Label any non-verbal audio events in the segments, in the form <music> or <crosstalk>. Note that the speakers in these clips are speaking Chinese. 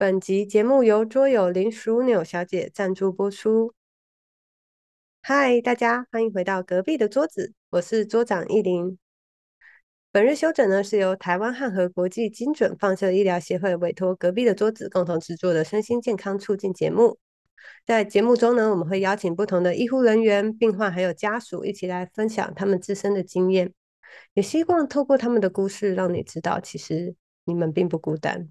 本集节目由桌友林淑纽小姐赞助播出。嗨，大家欢迎回到隔壁的桌子，我是桌长依林。本日休整呢是由台湾汉和国际精准放射医疗协会委托隔壁的桌子共同制作的身心健康促进节目。在节目中呢，我们会邀请不同的医护人员、病患还有家属一起来分享他们自身的经验，也希望透过他们的故事，让你知道其实你们并不孤单。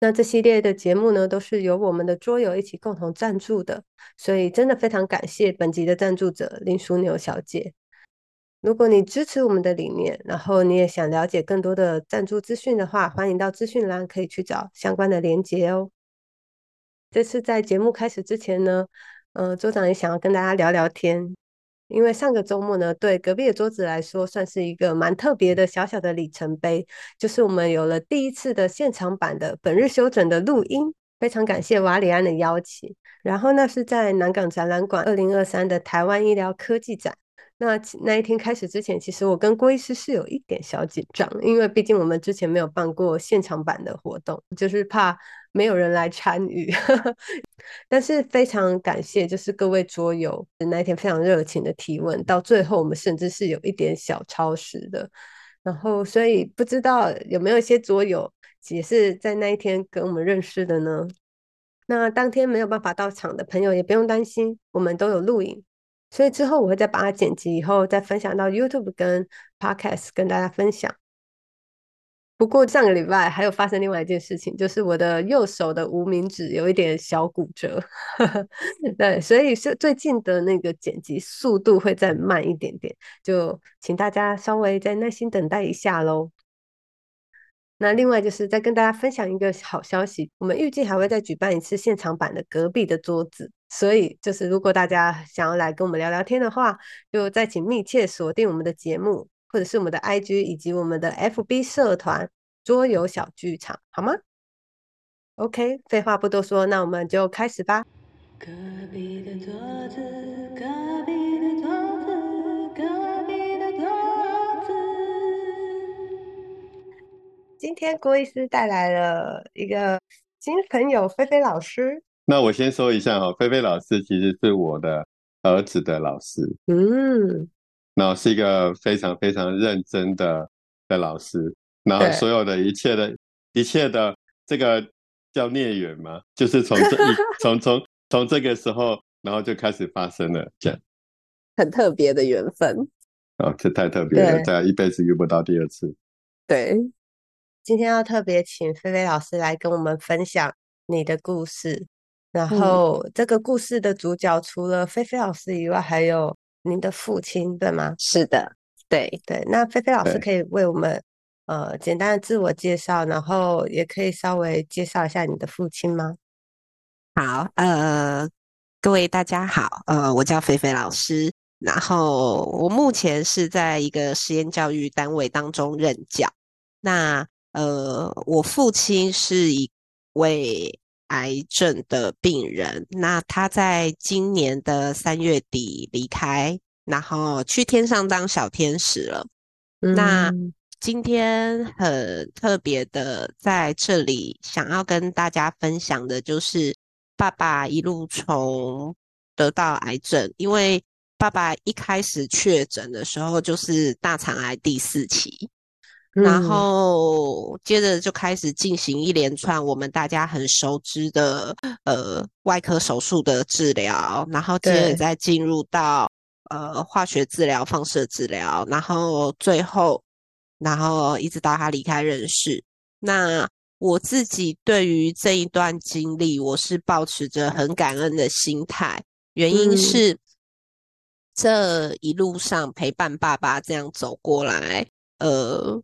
那这系列的节目呢，都是由我们的桌友一起共同赞助的，所以真的非常感谢本集的赞助者林淑牛小姐。如果你支持我们的理念，然后你也想了解更多的赞助资讯的话，欢迎到资讯栏可以去找相关的连接哦。这次在节目开始之前呢，呃，桌长也想要跟大家聊聊天。因为上个周末呢，对隔壁的桌子来说，算是一个蛮特别的小小的里程碑，就是我们有了第一次的现场版的本日休整的录音，非常感谢瓦里安的邀请。然后那是在南港展览馆二零二三的台湾医疗科技展。那那一天开始之前，其实我跟郭医师是有一点小紧张，因为毕竟我们之前没有办过现场版的活动，就是怕没有人来参与。<laughs> 但是非常感谢，就是各位桌友那一天非常热情的提问，到最后我们甚至是有一点小超时的。然后，所以不知道有没有一些桌友也是在那一天跟我们认识的呢？那当天没有办法到场的朋友也不用担心，我们都有录影。所以之后我会再把它剪辑，以后再分享到 YouTube 跟 Podcast 跟大家分享。不过上个礼拜还有发生另外一件事情，就是我的右手的无名指有一点小骨折。<laughs> 对，所以是最近的那个剪辑速度会再慢一点点，就请大家稍微再耐心等待一下喽。那另外就是再跟大家分享一个好消息，我们预计还会再举办一次现场版的隔壁的桌子。所以，就是如果大家想要来跟我们聊聊天的话，就再请密切锁定我们的节目，或者是我们的 IG 以及我们的 FB 社团桌游小剧场，好吗？OK，废话不多说，那我们就开始吧。隔壁的桌子，隔壁的桌子，隔壁的桌子。今天郭医师带来了一个新朋友，菲菲老师。那我先说一下哈，菲菲老师其实是我的儿子的老师，嗯，然后是一个非常非常认真的的老师，然后所有的一切的一切的这个叫孽缘嘛，就是从这一 <laughs> 从从从这个时候，然后就开始发生了这样，很特别的缘分哦，这太特别了，再一辈子遇不到第二次。对，今天要特别请菲菲老师来跟我们分享你的故事。然后这个故事的主角除了菲菲老师以外，还有您的父亲，对吗？是的，对对。那菲菲老师可以为我们呃简单的自我介绍，然后也可以稍微介绍一下你的父亲吗？好，呃，各位大家好，呃，我叫菲菲老师，然后我目前是在一个实验教育单位当中任教。那呃，我父亲是一位。癌症的病人，那他在今年的三月底离开，然后去天上当小天使了。那今天很特别的在这里，想要跟大家分享的就是爸爸一路从得到癌症，因为爸爸一开始确诊的时候就是大肠癌第四期。然后接着就开始进行一连串我们大家很熟知的呃外科手术的治疗，然后接着再进入到呃化学治疗、放射治疗，然后最后然后一直到他离开人世。那我自己对于这一段经历，我是保持着很感恩的心态，原因是这一路上陪伴爸爸这样走过来，呃。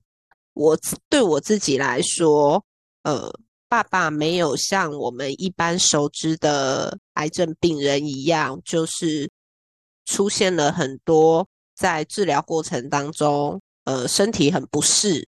我对我自己来说，呃，爸爸没有像我们一般熟知的癌症病人一样，就是出现了很多在治疗过程当中，呃，身体很不适，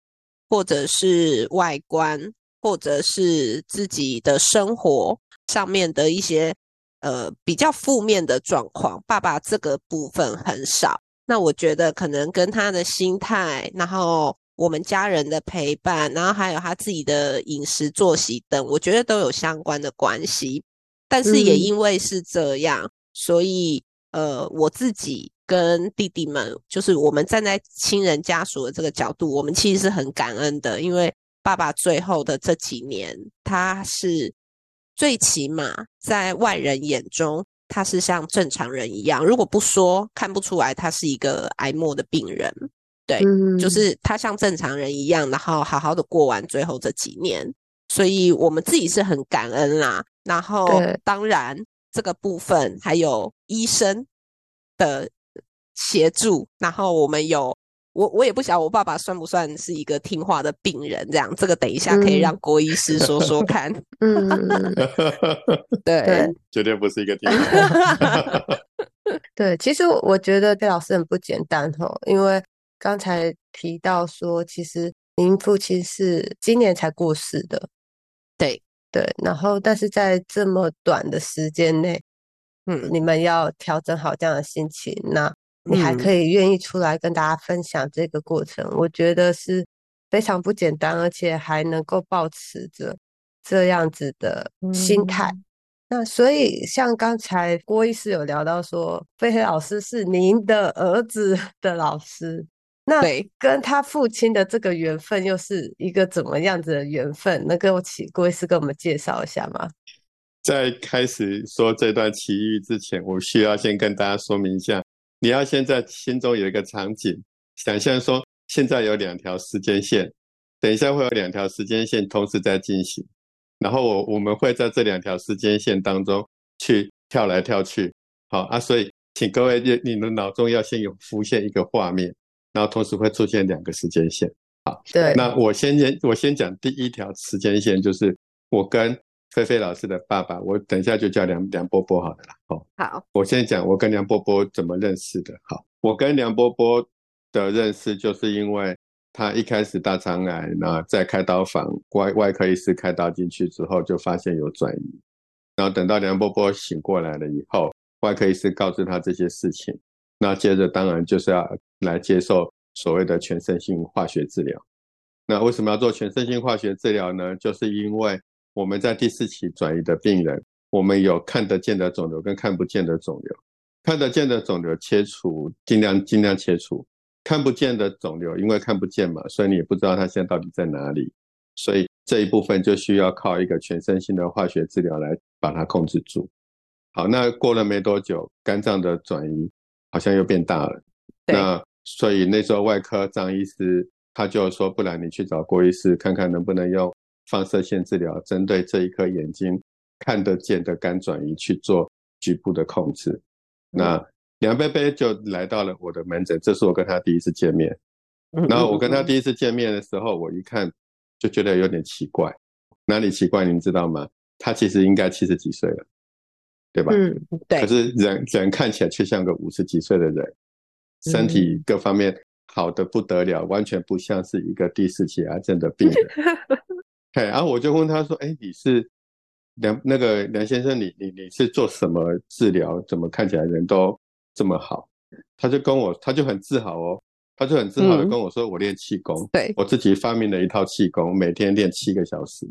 或者是外观，或者是自己的生活上面的一些呃比较负面的状况。爸爸这个部分很少。那我觉得可能跟他的心态，然后。我们家人的陪伴，然后还有他自己的饮食作息等，我觉得都有相关的关系。但是也因为是这样，所以呃，我自己跟弟弟们，就是我们站在亲人家属的这个角度，我们其实是很感恩的，因为爸爸最后的这几年，他是最起码在外人眼中，他是像正常人一样，如果不说，看不出来他是一个癌末的病人。对，就是他像正常人一样，然后好好的过完最后这几年，所以我们自己是很感恩啦。然后，当然这个部分还有医生的协助。然后我们有我，我也不晓得我爸爸算不算是一个听话的病人。这样，这个等一下可以让郭医师说说看。<laughs> 嗯，<laughs> <laughs> 对，绝对不是一个听话。对，其实我觉得戴老师很不简单哦，因为刚才提到说，其实您父亲是今年才过世的。对。对，然后但是在这么短的时间内，嗯，你们要调整好这样的心情，那你还可以愿意出来跟大家分享这个过程，我觉得是非常不简单，而且还能够保持着这样子的心态。那所以像刚才郭医师有聊到说，飞飞老师是您的儿子的老师。那跟他父亲的这个缘分又是一个怎么样子的缘分？能给我请郭医师跟我们介绍一下吗？在开始说这段奇遇之前，我需要先跟大家说明一下，你要先在心中有一个场景，想象说现在有两条时间线，等一下会有两条时间线同时在进行，然后我我们会在这两条时间线当中去跳来跳去。好啊，所以请各位你你的脑中要先有浮现一个画面。然后同时会出现两个时间线，好，对。那我先先我先讲第一条时间线，就是我跟菲菲老师的爸爸，我等一下就叫梁梁波波好了啦。好，好，我先讲我跟梁波波怎么认识的。好，我跟梁波波的认识就是因为他一开始大肠癌，那在开刀房外外科医师开刀进去之后，就发现有转移。然后等到梁波波醒过来了以后，外科医师告知他这些事情。那接着当然就是要来接受所谓的全身性化学治疗。那为什么要做全身性化学治疗呢？就是因为我们在第四期转移的病人，我们有看得见的肿瘤跟看不见的肿瘤。看得见的肿瘤切除，尽量尽量切除；看不见的肿瘤，因为看不见嘛，所以你也不知道它现在到底在哪里。所以这一部分就需要靠一个全身性的化学治疗来把它控制住。好，那过了没多久，肝脏的转移。好像又变大了，那所以那时候外科张医师他就说，不然你去找郭医师看看能不能用放射线治疗，针对这一颗眼睛看得见的肝转移去做局部的控制。那梁贝贝就来到了我的门诊，这是我跟他第一次见面。然后我跟他第一次见面的时候，我一看就觉得有点奇怪，哪里奇怪？您知道吗？他其实应该七十几岁了。对吧？嗯，对。可是人人看起来却像个五十几岁的人，身体各方面好的不得了，完全不像是一个第四期癌症的病人。<laughs> 对，然后我就问他说：“哎，你是梁那个梁先生，你你你是做什么治疗？怎么看起来人都这么好？”他就跟我，他就很自豪哦，他就很自豪的跟我说：“我练气功，对我自己发明了一套气功，每天练七个小时，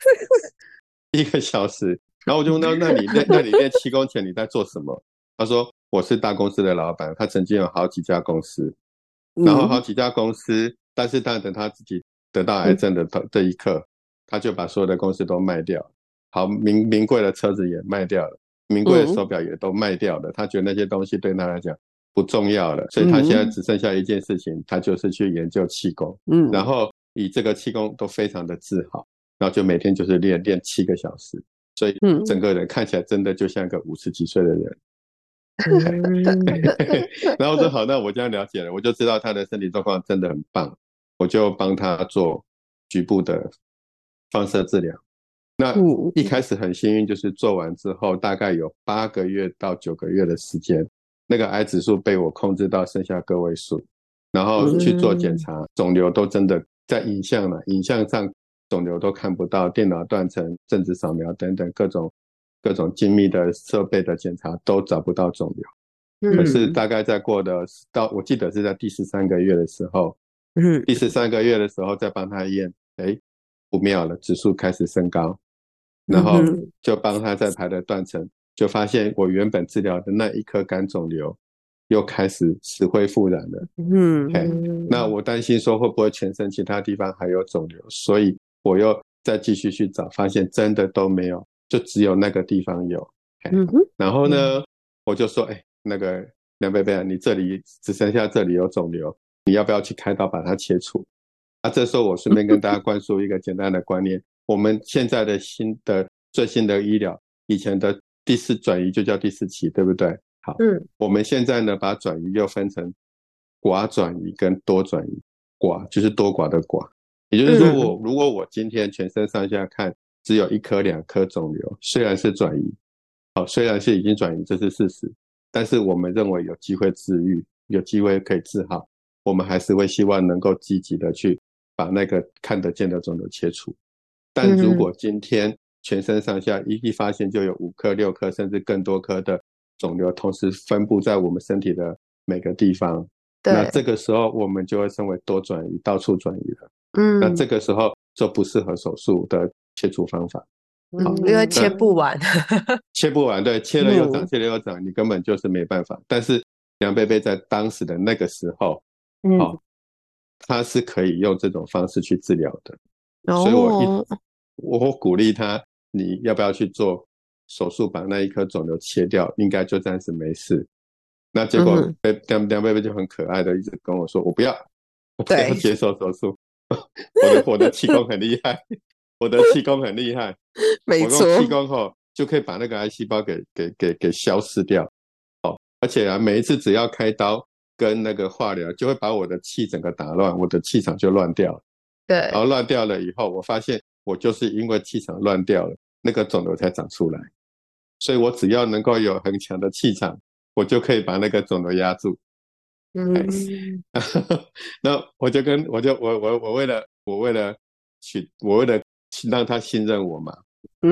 <laughs> 一个小时。”然后我就问他：<laughs> “那你练，那你练气功前你在做什么？”他说：“我是大公司的老板，他曾经有好几家公司，然后好几家公司，但是当等他自己得到癌症的这一刻，他就把所有的公司都卖掉，好名名贵的车子也卖掉了，名贵的手表也都卖掉了。他觉得那些东西对他来讲不重要了，所以他现在只剩下一件事情，他就是去研究气功。嗯，然后以这个气功都非常的自豪，然后就每天就是练练七个小时。”所以，整个人看起来真的就像个五十几岁的人。<laughs> 然后我说 <laughs> 好，那我这样了解了，我就知道他的身体状况真的很棒，我就帮他做局部的放射治疗。那一开始很幸运，就是做完之后，大概有八个月到九个月的时间，那个癌指数被我控制到剩下个位数，然后去做检查，肿瘤都真的在影像了，影像上。肿瘤都看不到，电脑断层、正子扫描等等各种各种精密的设备的检查都找不到肿瘤。可是大概在过的到，我记得是在第十三个月的时候，嗯，第十三个月的时候再帮他验，哎，不妙了，指数开始升高，然后就帮他再排了断层，就发现我原本治疗的那一颗肝肿瘤又开始死灰复燃了。嗯，那我担心说会不会全身其他地方还有肿瘤，所以我又再继续去找，发现真的都没有，就只有那个地方有。嗯哼，然后呢，我就说，哎，那个梁贝贝啊，你这里只剩下这里有肿瘤。你要不要去开刀把它切除？啊，这时候我顺便跟大家灌输一个简单的观念：我们现在的新的最新的医疗，以前的第四转移就叫第四期，对不对？好，嗯，我们现在呢把转移又分成寡转移跟多转移。寡就是多寡的寡，也就是说，我如果我今天全身上下看只有一颗两颗肿瘤，虽然是转移，好，虽然是已经转移，这是事实，但是我们认为有机会治愈，有机会可以治好。我们还是会希望能够积极的去把那个看得见的肿瘤切除，但如果今天全身上下一一发现就有五颗、六颗甚至更多颗的肿瘤，同时分布在我们身体的每个地方，那这个时候我们就会称为多转移、到处转移了。嗯，那这个时候就不适合手术的切除方法，好，因为切不完，<laughs> 切不完，对，切了又长，切了又长，你根本就是没办法。但是梁贝贝在当时的那个时候。好，他是可以用这种方式去治疗的，所以我一我鼓励他，你要不要去做手术把那一颗肿瘤切掉？应该就暂时没事。那结果被梁梁贝贝就很可爱的一直跟我说，我不要，我不要接受手术。<laughs> 我的我的气功很厉害，我的气功很厉害，<laughs> 没错，气功后就可以把那个癌细胞给给给给消失掉。哦，而且啊，每一次只要开刀。跟那个化疗就会把我的气整个打乱，我的气场就乱掉。对，然后乱掉了以后，我发现我就是因为气场乱掉了，那个肿瘤才长出来。所以我只要能够有很强的气场，我就可以把那个肿瘤压住。嗯，<laughs> 那我就跟我就我我我为了我为了去我为了让他信任我嘛，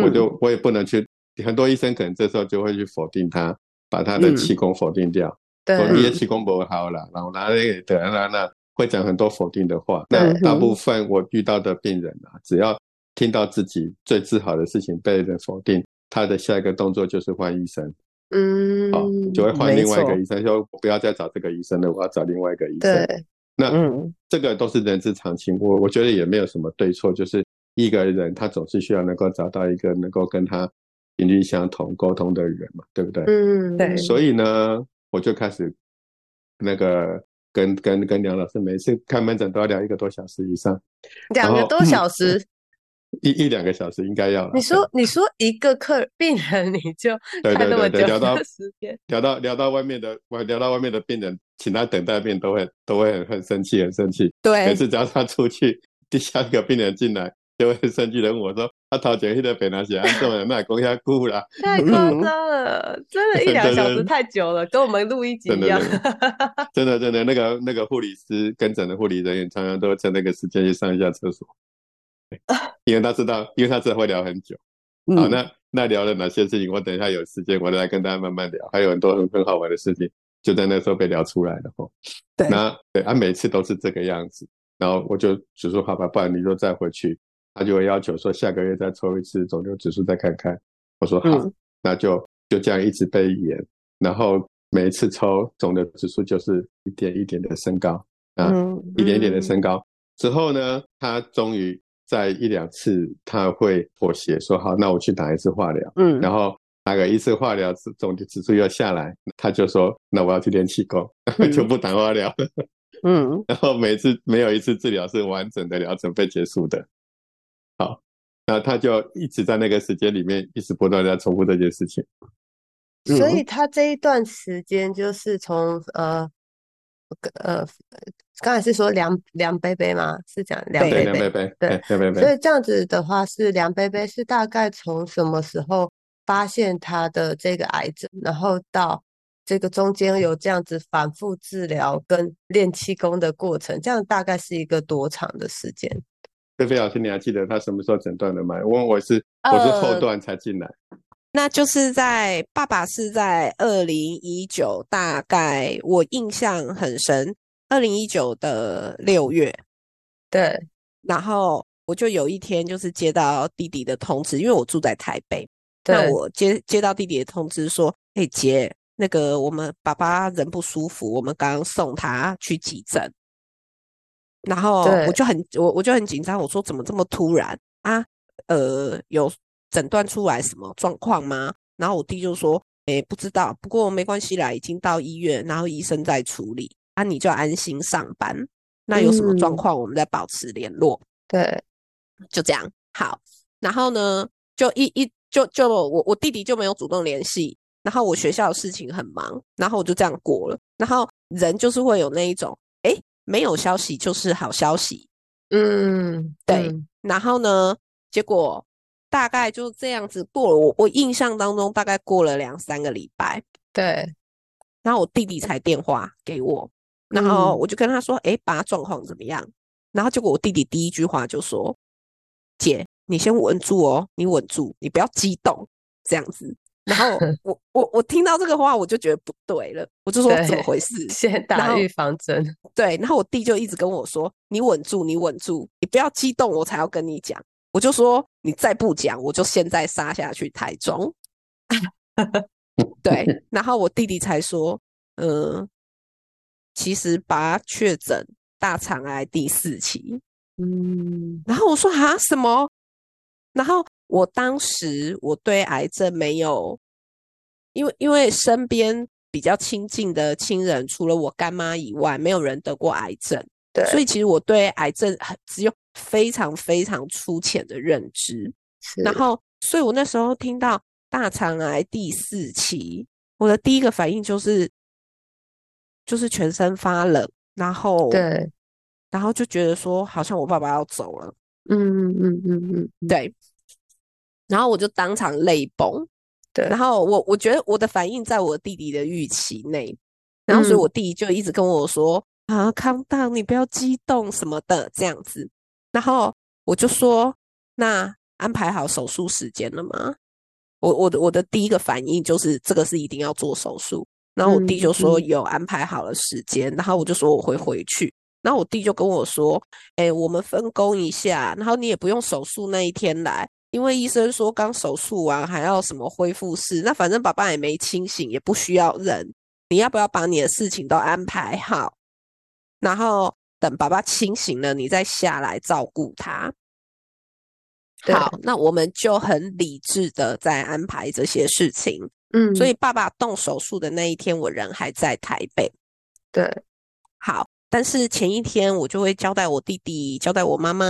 我就我也不能去很多医生可能这时候就会去否定他，把他的气功否定掉。说你的气功不好了，然后拿那个对，那那会讲很多否定的话。那大部分我遇到的病人啊，只要听到自己最自豪的事情被人否定，他的下一个动作就是换医生。嗯，好，就会换另外一个医生，说不要再找这个医生了，我要找另外一个医生。对，那这个都是人之常情，我我觉得也没有什么对错，就是一个人他总是需要能够找到一个能够跟他频率相同、沟通的人嘛，对不对？嗯，对。所以呢。我就开始那个跟跟跟梁老师每次看门诊都要聊一个多小时以上，两个多小时，一一两个小时应该要。你说你说一个客病人你就 <laughs> 对对对对聊到时间，聊到聊到外面的外聊到外面的病人，请他等待病都会都会很很生气很生气。对，每次只要他出去，第下一个病人进来。就会生气的问我说：“他头前那个北南写安怎么那讲下久了？太夸张了，真的，<laughs> 一两小时太久了，跟我们录一集一样。<laughs> 真的，真的，那个那个护理师跟诊的护理人员常常都趁那个时间去上一下厕所，因为他知道，因为他知道会聊很久。好，那那聊了哪些事情？我等一下有时间，我来跟大家慢慢聊。还有很多很很好玩的事情，就在那时候被聊出来了。吼，对，那对，啊，每次都是这个样子。然后我就只说好吧，不然你就再回去。”他就会要求说下个月再抽一次肿瘤指数再看看，我说好，那就就这样一直被延，然后每一次抽肿瘤指数就是一点一点的升高啊，一点一点的升高之后呢，他终于在一两次他会妥协说好，那我去打一次化疗，嗯，然后打个一次化疗，肿瘤指数又下来，他就说那我要去练气功，<laughs> 就不打化疗，<laughs> 嗯，然后每次没有一次治疗是完整的疗程被结束的。好，那他就一直在那个时间里面，一直不断在重复这件事情。所以他这一段时间就是从呃呃，刚才是说梁梁贝贝吗？是讲梁贝贝，对。所以这样子的话，是梁贝贝是大概从什么时候发现他的这个癌症，然后到这个中间有这样子反复治疗跟练气功的过程，这样大概是一个多长的时间？菲菲老师，你还记得他什么时候诊断的吗？我我是我是后段才进来，那就是在爸爸是在二零一九，大概我印象很深，二零一九的六月，对，然后我就有一天就是接到弟弟的通知，因为我住在台北，那我接接到弟弟的通知说，哎姐，那个我们爸爸人不舒服，我们刚刚送他去急诊，然后我就很我我就很紧张，我说怎么这么突然啊？呃，有诊断出来什么状况吗？然后我弟就说，哎，不知道，不过没关系啦，已经到医院，然后医生在处理。那你就安心上班。那有什么状况，我们再保持联络。对，就这样。好，然后呢，就一一就就我我弟弟就没有主动联系。然后我学校的事情很忙，然后我就这样过了。然后人就是会有那一种，哎，没有消息就是好消息。嗯，对。然后呢，结果大概就这样子过了。我我印象当中大概过了两三个礼拜。对。然后我弟弟才电话给我。然后我就跟他说：“哎，爸状况怎么样？”然后结果我弟弟第一句话就说：“姐，你先稳住哦，你稳住，你不要激动，这样子。”然后 <laughs> 我我我听到这个话，我就觉得不对了，我就说：“怎么回事？”先打预防针。<laughs> 对，然后我弟就一直跟我说：“你稳住，你稳住，你不要激动，我才要跟你讲。”我就说：“你再不讲，我就现在杀下去台中。” <laughs> 对，然后我弟弟才说：“嗯。”其实把确诊大肠癌第四期，嗯，然后我说啊什么？然后我当时我对癌症没有，因为因为身边比较亲近的亲人，除了我干妈以外，没有人得过癌症，对，所以其实我对癌症只有非常非常粗浅的认知。然后，所以我那时候听到大肠癌第四期，我的第一个反应就是。就是全身发冷，然后对，然后就觉得说好像我爸爸要走了，嗯嗯嗯嗯嗯，对，然后我就当场泪崩，对，然后我我觉得我的反应在我弟弟的预期内，然后所以我弟就一直跟我说啊，康当你不要激动什么的这样子，然后我就说那安排好手术时间了吗？我我的我的第一个反应就是这个是一定要做手术。然后我弟就说有安排好了时间，然后我就说我会回去。然后我弟就跟我说：“哎，我们分工一下，然后你也不用手术那一天来，因为医生说刚手术完还要什么恢复室。那反正爸爸也没清醒，也不需要人。你要不要把你的事情都安排好？然后等爸爸清醒了，你再下来照顾他。好，那我们就很理智的在安排这些事情。”嗯，所以爸爸动手术的那一天，我人还在台北。对，好，但是前一天我就会交代我弟弟，交代我妈妈，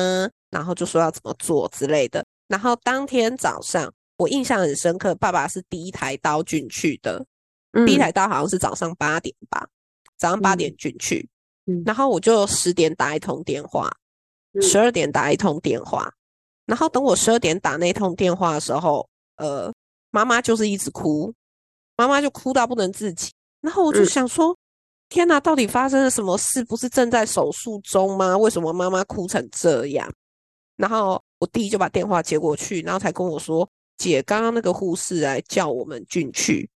然后就说要怎么做之类的。然后当天早上，我印象很深刻，爸爸是第一台刀进去的，第一台刀好像是早上八点吧，早上八点进去。嗯，然后我就十点打一通电话，十二点打一通电话，然后等我十二点打那通电话的时候，呃。妈妈就是一直哭，妈妈就哭到不能自己。然后我就想说：天哪，到底发生了什么事？不是正在手术中吗？为什么妈妈哭成这样？然后我弟就把电话接过去，然后才跟我说：姐，刚刚那个护士来叫我们进去。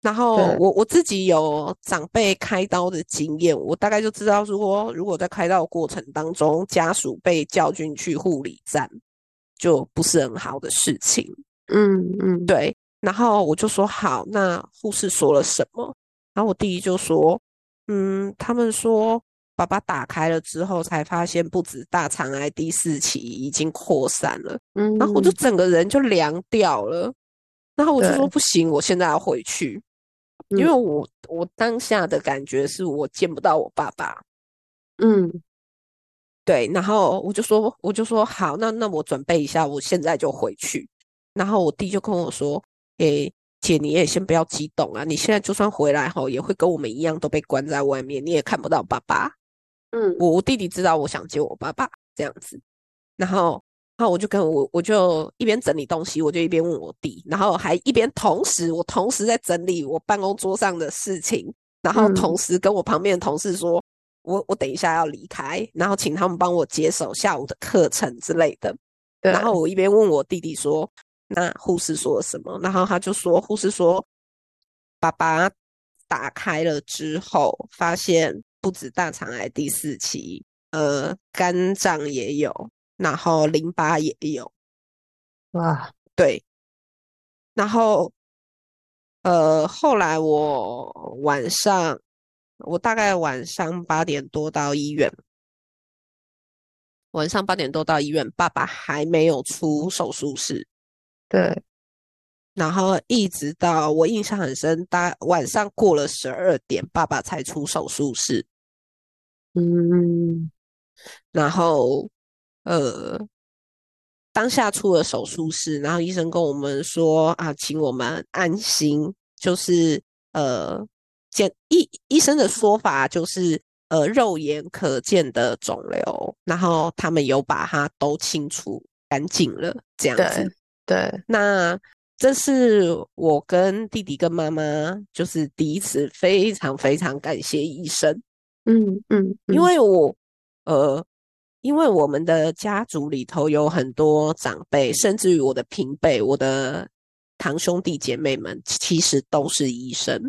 然后我我自己有长辈开刀的经验，我大概就知道，如果如果在开刀过程当中，家属被叫进去护理站，就不是很好的事情。嗯嗯，对，然后我就说好，那护士说了什么？然后我弟弟就说，嗯，他们说爸爸打开了之后，才发现不止大肠癌第四期已经扩散了。嗯，然后我就整个人就凉掉了。然后我就说不行，我现在要回去，因为我我当下的感觉是我见不到我爸爸。嗯，对，然后我就说我就说好，那那我准备一下，我现在就回去。然后我弟就跟我说：“诶，姐，你也先不要激动啊！你现在就算回来吼，也会跟我们一样都被关在外面，你也看不到爸爸。”嗯，我我弟弟知道我想接我爸爸这样子，然后，然后我就跟我我就一边整理东西，我就一边问我弟，然后还一边同时我同时在整理我办公桌上的事情，然后同时跟我旁边的同事说：“我我等一下要离开，然后请他们帮我接手下午的课程之类的。”然后我一边问我弟弟说。那护士说什么？然后他就说：“护士说，爸爸打开了之后，发现不不止大肠癌第四期，呃，肝脏也有，然后淋巴也有。哇，对。然后，呃，后来我晚上，我大概晚上八点多到医院。晚上八点多到医院，爸爸还没有出手术室。对。然后一直到我印象很深，大晚上过了十二点，爸爸才出手术室。嗯，然后呃，当下出了手术室，然后医生跟我们说啊，请我们安心，就是呃，见医医生的说法就是呃，肉眼可见的肿瘤，然后他们有把它都清除干净了，这样子。对，那。这是我跟弟弟跟妈妈，就是第一次非常非常感谢医生。嗯嗯，因为我呃，因为我们的家族里头有很多长辈，甚至于我的平辈，我的堂兄弟姐妹们，其实都是医生。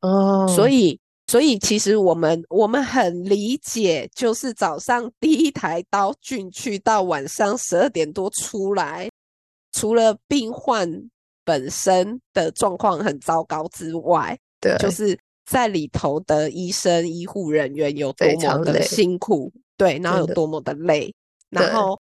哦，所以所以其实我们我们很理解，就是早上第一台刀进去，到晚上十二点多出来。除了病患本身的状况很糟糕之外，对，就是在里头的医生、医护人员有多么的辛苦，对，然后有多么的累，然后，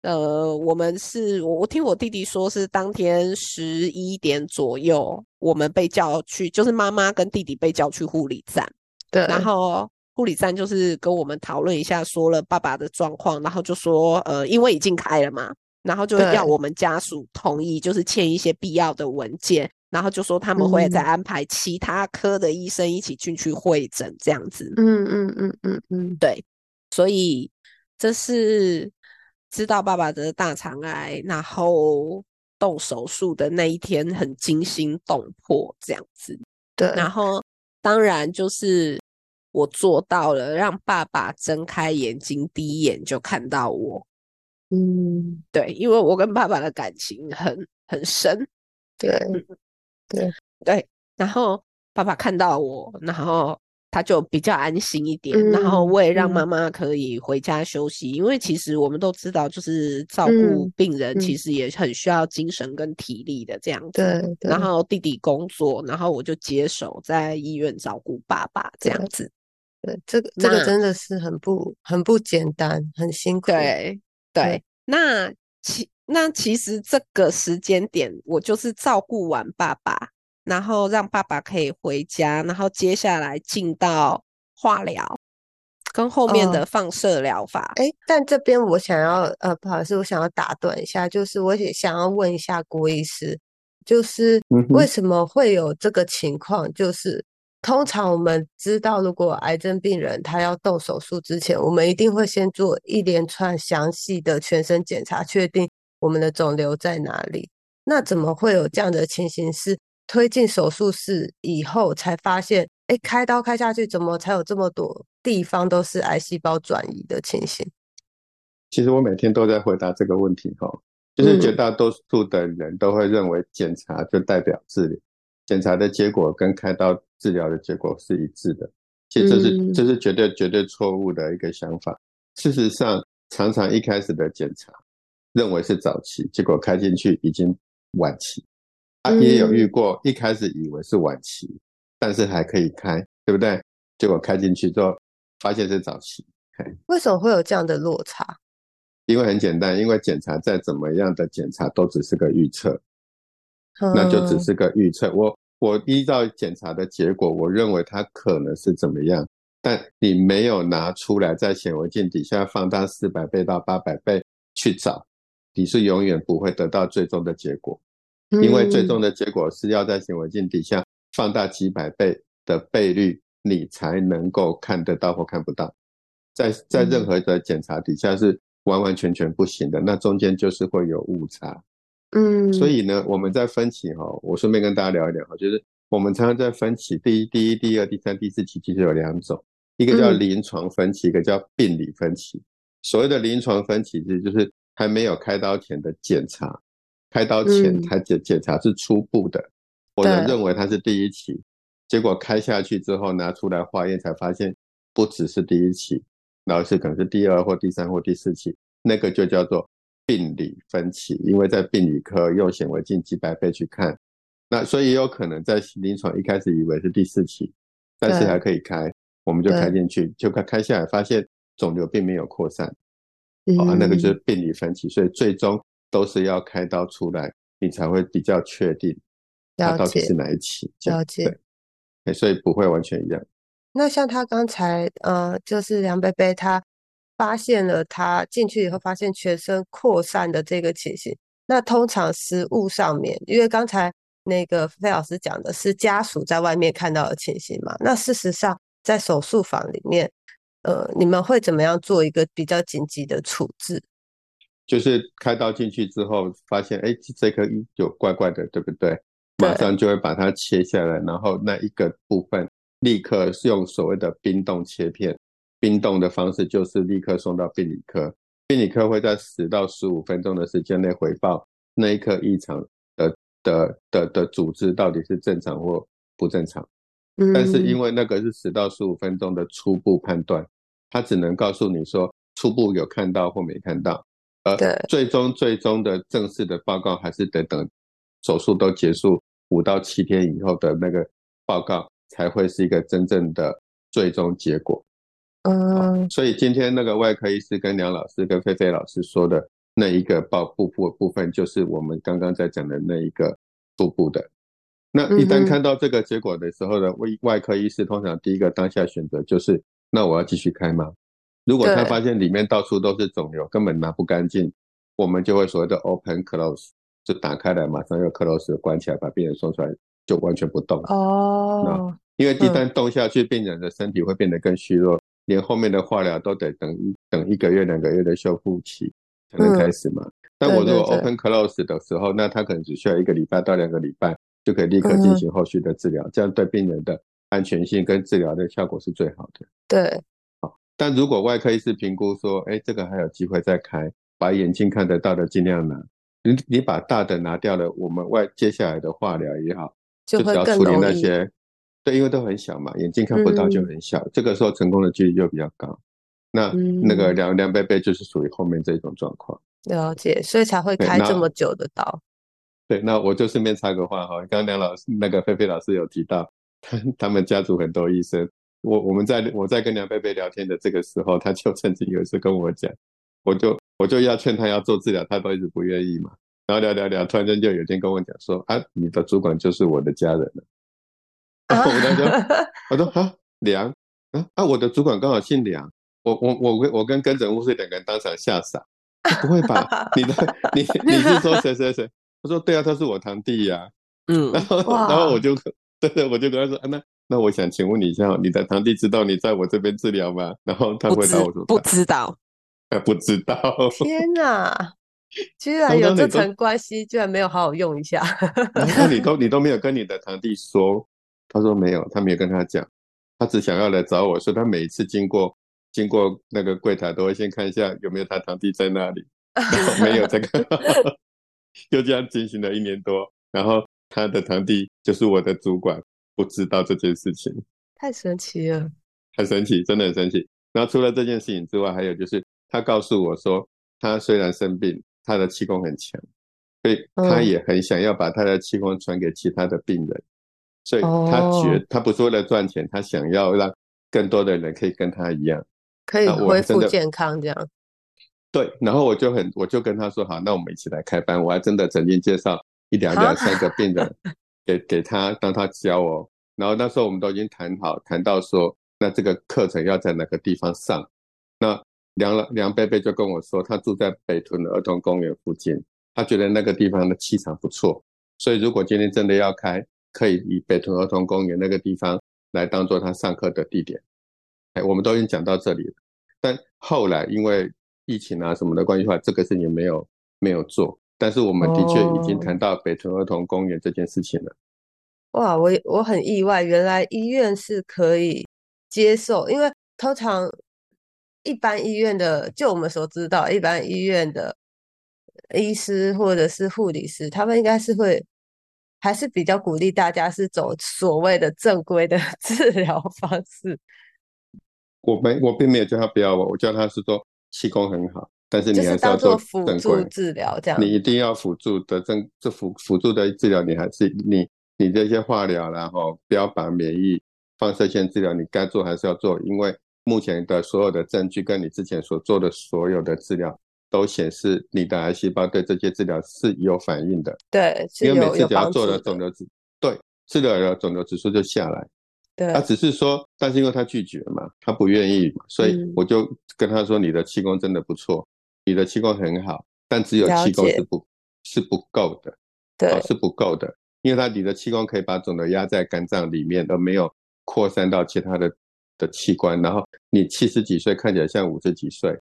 呃，我们是我我听我弟弟说是当天十一点左右，我们被叫去，就是妈妈跟弟弟被叫去护理站，对，然后护理站就是跟我们讨论一下，说了爸爸的状况，然后就说，呃，因为已经开了嘛。然后就要我们家属同意，就是签一些必要的文件，然后就说他们会再安排其他科的医生一起进去会诊，这样子。嗯嗯嗯嗯嗯，对。所以这是知道爸爸的大肠癌，然后动手术的那一天很惊心动魄，这样子。对。然后当然就是我做到了，让爸爸睁开眼睛，第一眼就看到我。嗯，对，因为我跟爸爸的感情很很深，对，对对，然后爸爸看到我，然后他就比较安心一点，然后我也让妈妈可以回家休息，因为其实我们都知道，就是照顾病人其实也很需要精神跟体力的这样子。对，然后弟弟工作，然后我就接手在医院照顾爸爸这样子。对，这个这个真的是很不很不简单，很辛苦。对。对，那其那其实这个时间点，我就是照顾完爸爸，然后让爸爸可以回家，然后接下来进到化疗跟后面的放射疗法。哎，但这边我想要呃，不好意思，我想要打断一下，就是我也想要问一下郭医师，就是为什么会有这个情况？就是。通常我们知道，如果癌症病人他要动手术之前，我们一定会先做一连串详细的全身检查，确定我们的肿瘤在哪里。那怎么会有这样的情形？是推进手术室以后才发现，哎，开刀开下去，怎么才有这么多地方都是癌细胞转移的情形？其实我每天都在回答这个问题，哈，就是绝大多数的人都会认为检查就代表治疗，检查的结果跟开刀。治疗的结果是一致的，其实这是这是绝对绝对错误的一个想法。事实上，常常一开始的检查认为是早期，结果开进去已经晚期。啊，也有遇过一开始以为是晚期，但是还可以开，对不对？结果开进去之后发现是早期。为什么会有这样的落差？因为很简单，因为检查再怎么样的检查都只是个预测，那就只是个预测。我。我依照检查的结果，我认为它可能是怎么样，但你没有拿出来在显微镜底下放大四百倍到八百倍去找，你是永远不会得到最终的结果，因为最终的结果是要在显微镜底下放大几百倍的倍率，你才能够看得到或看不到，在在任何的检查底下是完完全全不行的，那中间就是会有误差。嗯，所以呢，我们在分期哈，我顺便跟大家聊一聊哈，就是我们常常在分期，第一、第一、第二、第三、第四期其实有两种，一个叫临床分期，一个叫病理分期。所谓的临床分期，其实就是还没有开刀前的检查，开刀前他检检查是初步的，或者认为它是第一期，结果开下去之后拿出来化验才发现不只是第一期，然后是可能是第二或第三或第四期，那个就叫做病理分歧，因为在病理科用显微镜几百倍去看，那所以也有可能在临床一开始以为是第四期，但是还可以开，我们就开进去，就开开下来发现肿瘤并没有扩散，啊，那个就是病理分歧，所以最终都是要开刀出来，你才会比较确定它到底是哪一期，了解。所以不会完全一样。那像他刚才，呃，就是梁贝贝他发现了他进去以后发现全身扩散的这个情形。那通常食物上面，因为刚才那个费老师讲的是家属在外面看到的情形嘛。那事实上在手术房里面，呃，你们会怎么样做一个比较紧急的处置？就是开刀进去之后发现，哎，这颗有怪怪的，对不对？马上就会把它切下来，然后那一个部分立刻用所谓的冰冻切片，冰冻的方式就是立刻送到病理科，病理科会在十到十五分钟的时间内回报那一颗异常的的的的组织到底是正常或不正常。但是因为那个是十到十五分钟的初步判断，它只能告诉你说初步有看到或没看到，而最终最终的正式的报告还是得等手术都结束。五到七天以后的那个报告才会是一个真正的最终结果。嗯，所以今天那个外科医师跟梁老师跟菲菲老师说的那一个报部的部分，就是我们刚刚在讲的那一个腹部的。那一旦看到这个结果的时候呢，外外科医师通常第一个当下选择就是：那我要继续开吗？如果他发现里面到处都是肿瘤，根本拿不干净，我们就会所谓的 open close。就打开来，马上又 close 关起来，把病人送出来，就完全不动。哦，因为一旦动下去，病人的身体会变得更虚弱，连后面的化疗都得等一等一个月、两个月的修复期才能开始嘛。但我如果 open close 的时候，那他可能只需要一个礼拜到两个礼拜，就可以立刻进行后续的治疗，这样对病人的安全性跟治疗的效果是最好的。对，好。但如果外科医师评估说，哎，这个还有机会再开，把眼睛看得到的尽量拿。你你把大的拿掉了，我们外接下来的化疗也好，就只要处理那些，对，因为都很小嘛，眼睛看不到就很小，这个时候成功的几率就比较高。那那个梁梁贝贝就是属于后面这种状况，了解，所以才会开这么久的刀。对，那我就顺便插个话哈，刚刚梁老师那个菲菲老师有提到，他他们家族很多医生，我我们在我在跟梁贝贝聊天的这个时候，他就曾经有一次跟我讲，我就。我就要劝他要做治疗，他都一直不愿意嘛。然后聊聊聊，突然间就有天跟我讲说：“啊，你的主管就是我的家人了。”然后我说 <laughs> 我说：“啊，梁啊啊，我的主管刚好姓梁。”我我我跟我跟跟诊护士两个人当场吓傻。不会吧？<laughs> 你的你你是说谁谁谁？他说：“对啊，他是我堂弟呀。”嗯，然后然后我就对对，我就跟他说：“啊，那那我想请问你一下，你的堂弟知道你在我这边治疗吗？”然后他回答我说：“不知道。”不知道，天 <laughs> 哪！居然有这层关系，居然没有好好用一下。然后你都你都没有跟你的堂弟说，他说没有，他没有跟他讲，他只想要来找我说，他每一次经过经过那个柜台，都会先看一下有没有他堂弟在那里，<laughs> 没有这个，<laughs> 就这样进行了一年多。然后他的堂弟就是我的主管，不知道这件事情，太神奇了，很神奇，真的很神奇。然后除了这件事情之外，还有就是。他告诉我说，他虽然生病，他的气功很强，所以他也很想要把他的气功传给其他的病人，所以他觉他不是为了赚钱，他想要让更多的人可以跟他一样，可以恢复健康这样。对，然后我就很我就跟他说好，那我们一起来开班。我还真的曾经介绍一两两三个病人 <laughs> 给给他让他教哦。然后那时候我们都已经谈好，谈到说那这个课程要在哪个地方上，那。梁梁贝贝就跟我说，他住在北屯的儿童公园附近，他觉得那个地方的气场不错，所以如果今天真的要开，可以以北屯儿童公园那个地方来当做他上课的地点。哎，我们都已经讲到这里了，但后来因为疫情啊什么的关系话，这个事情没有没有做，但是我们的确已经谈到北屯儿童公园这件事情了。哇，我我很意外，原来医院是可以接受，因为通常。一般医院的，就我们所知道，一般医院的医师或者是护理师，他们应该是会，还是比较鼓励大家是走所谓的正规的 <laughs> 治疗方式。我没我并没有叫他不要我，我叫他是说气功很好，但是你还是要做辅助治疗这样。你一定要辅助的正这辅辅助的治疗，你还是你你这些化疗然后标靶免疫放射线治疗，你该做还是要做，因为目前的所有的证据跟你之前所做的所有的治疗都显示你的癌细胞对这些治疗是有反应的。对，因为每次只要做了肿瘤指对治疗了肿瘤指数就下来。对，他只是说，但是因为他拒绝嘛，他不愿意嘛，所以我就跟他说：“你的气功真的不错，你的气功很好，但只有气功是不，是不够的，对，是不够的，因为他你的气功可以把肿瘤压在肝脏里面，而没有扩散到其他的的器官。然后你七十几岁看起来像五十几岁，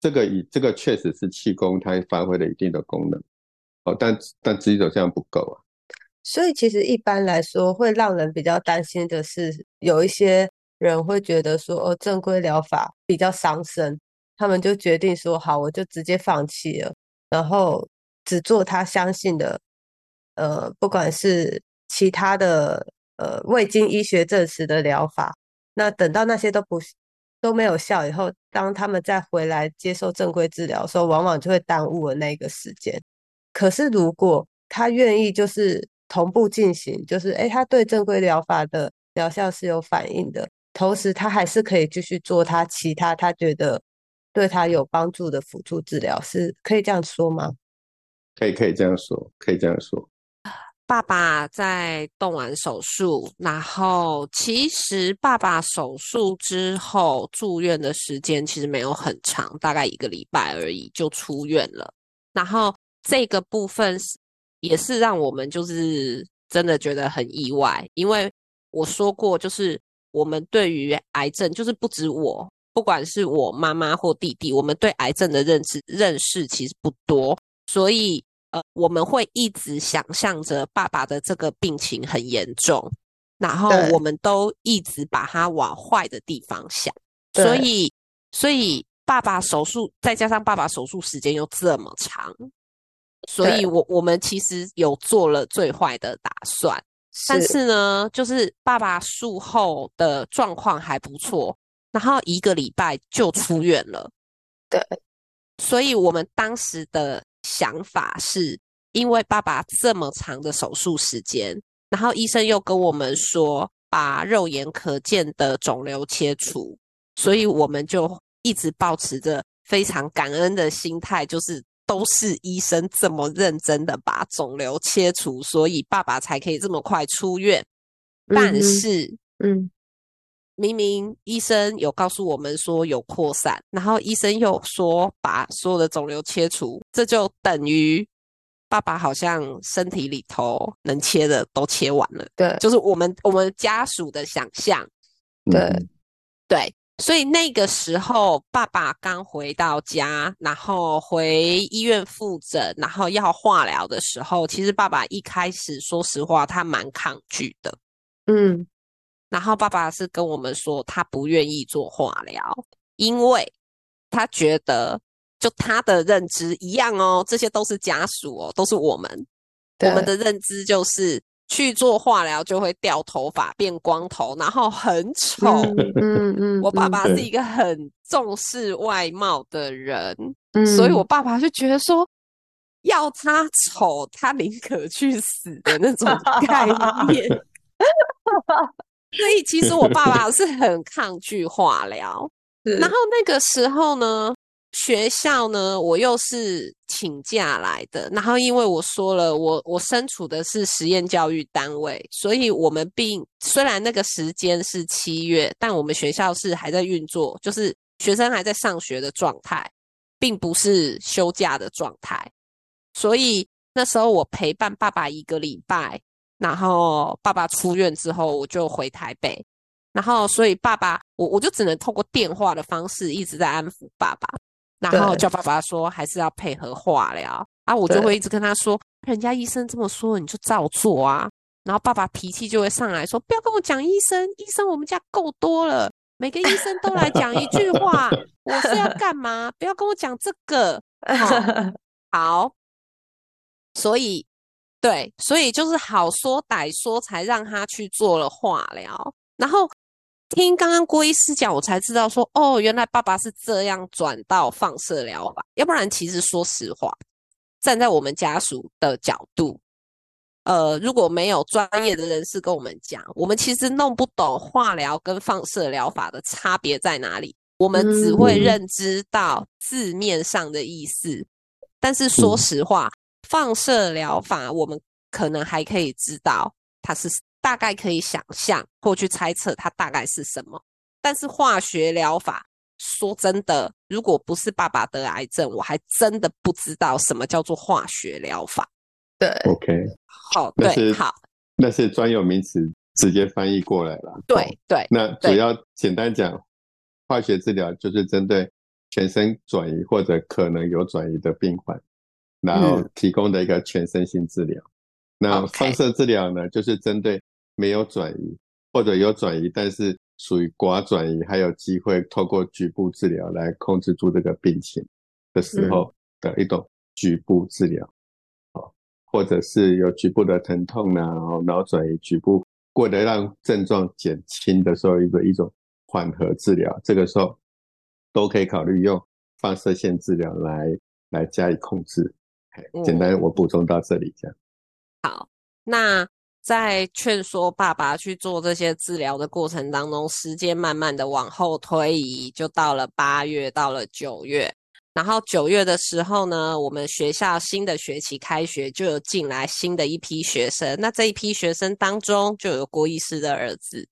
这个以这个确实是气功它发挥了一定的功能，哦，但但只有这样不够啊。”所以其实一般来说，会让人比较担心的是，有一些人会觉得说，哦，正规疗法比较伤身，他们就决定说，好，我就直接放弃了，然后只做他相信的，呃，不管是其他的，呃，未经医学证实的疗法。那等到那些都不都没有效以后，当他们再回来接受正规治疗的时候，往往就会耽误了那个时间。可是如果他愿意，就是。同步进行，就是哎，他对正规疗法的疗效是有反应的，同时他还是可以继续做他其他他觉得对他有帮助的辅助治疗，是可以这样说吗？可以，可以这样说，可以这样说。爸爸在动完手术，然后其实爸爸手术之后住院的时间其实没有很长，大概一个礼拜而已就出院了。然后这个部分是。也是让我们就是真的觉得很意外，因为我说过，就是我们对于癌症，就是不止我，不管是我妈妈或弟弟，我们对癌症的认知认识其实不多，所以呃，我们会一直想象着爸爸的这个病情很严重，然后我们都一直把他往坏的地方想，所以所以爸爸手术再加上爸爸手术时间又这么长。所以，我我们其实有做了最坏的打算，但是呢，就是爸爸术后的状况还不错，然后一个礼拜就出院了。对，所以我们当时的想法是，因为爸爸这么长的手术时间，然后医生又跟我们说把肉眼可见的肿瘤切除，所以我们就一直保持着非常感恩的心态，就是。都是医生这么认真的把肿瘤切除，所以爸爸才可以这么快出院。但是，嗯，明明医生有告诉我们说有扩散，然后医生又说把所有的肿瘤切除，这就等于爸爸好像身体里头能切的都切完了。对，就是我们我们家属的想象。对，对。所以那个时候，爸爸刚回到家，然后回医院复诊，然后要化疗的时候，其实爸爸一开始说实话，他蛮抗拒的。嗯，然后爸爸是跟我们说，他不愿意做化疗，因为他觉得就他的认知一样哦，这些都是家属哦，都是我们，我们的认知就是。去做化疗就会掉头发、变光头，然后很丑。嗯 <laughs> 嗯，我爸爸是一个很重视外貌的人，所以我爸爸就觉得说，要他丑，他宁可去死的那种概念。<laughs> <laughs> 所以其实我爸爸是很抗拒化疗。<laughs> 然后那个时候呢？学校呢，我又是请假来的。然后因为我说了，我我身处的是实验教育单位，所以我们并虽然那个时间是七月，但我们学校是还在运作，就是学生还在上学的状态，并不是休假的状态。所以那时候我陪伴爸爸一个礼拜，然后爸爸出院之后，我就回台北。然后所以爸爸，我我就只能透过电话的方式一直在安抚爸爸。然后叫爸爸说还是要配合化疗啊，我就会一直跟他说，人家医生这么说，你就照做啊。然后爸爸脾气就会上来说，不要跟我讲医生，医生我们家够多了，每个医生都来讲一句话，<laughs> 我是要干嘛？不要跟我讲这个。<laughs> 好，所以对，所以就是好说歹说才让他去做了化疗，然后。听刚刚郭医师讲，我才知道说，哦，原来爸爸是这样转到放射疗法。要不然，其实说实话，站在我们家属的角度，呃，如果没有专业的人士跟我们讲，我们其实弄不懂化疗跟放射疗法的差别在哪里。我们只会认知到字面上的意思，但是说实话，放射疗法我们可能还可以知道它是。大概可以想象或去猜测它大概是什么，但是化学疗法，说真的，如果不是爸爸得癌症，我还真的不知道什么叫做化学疗法。对，OK，好，对，好，那是专有名词，直接翻译过来了。对对，那主要简单讲，化学治疗就是针对全身转移或者可能有转移的病患，然后提供的一个全身性治疗。那放射治疗呢，就是针对没有转移或者有转移，但是属于寡转移，还有机会透过局部治疗来控制住这个病情的时候的一种局部治疗，哦，或者是有局部的疼痛呢，然后脑转移局部，为了让症状减轻的时候，一个一种缓和治疗，这个时候都可以考虑用放射线治疗来来加以控制。简单，我补充到这里，这样。好，那。在劝说爸爸去做这些治疗的过程当中，时间慢慢的往后推移，就到了八月，到了九月。然后九月的时候呢，我们学校新的学期开学，就有进来新的一批学生。那这一批学生当中，就有郭医师的儿子，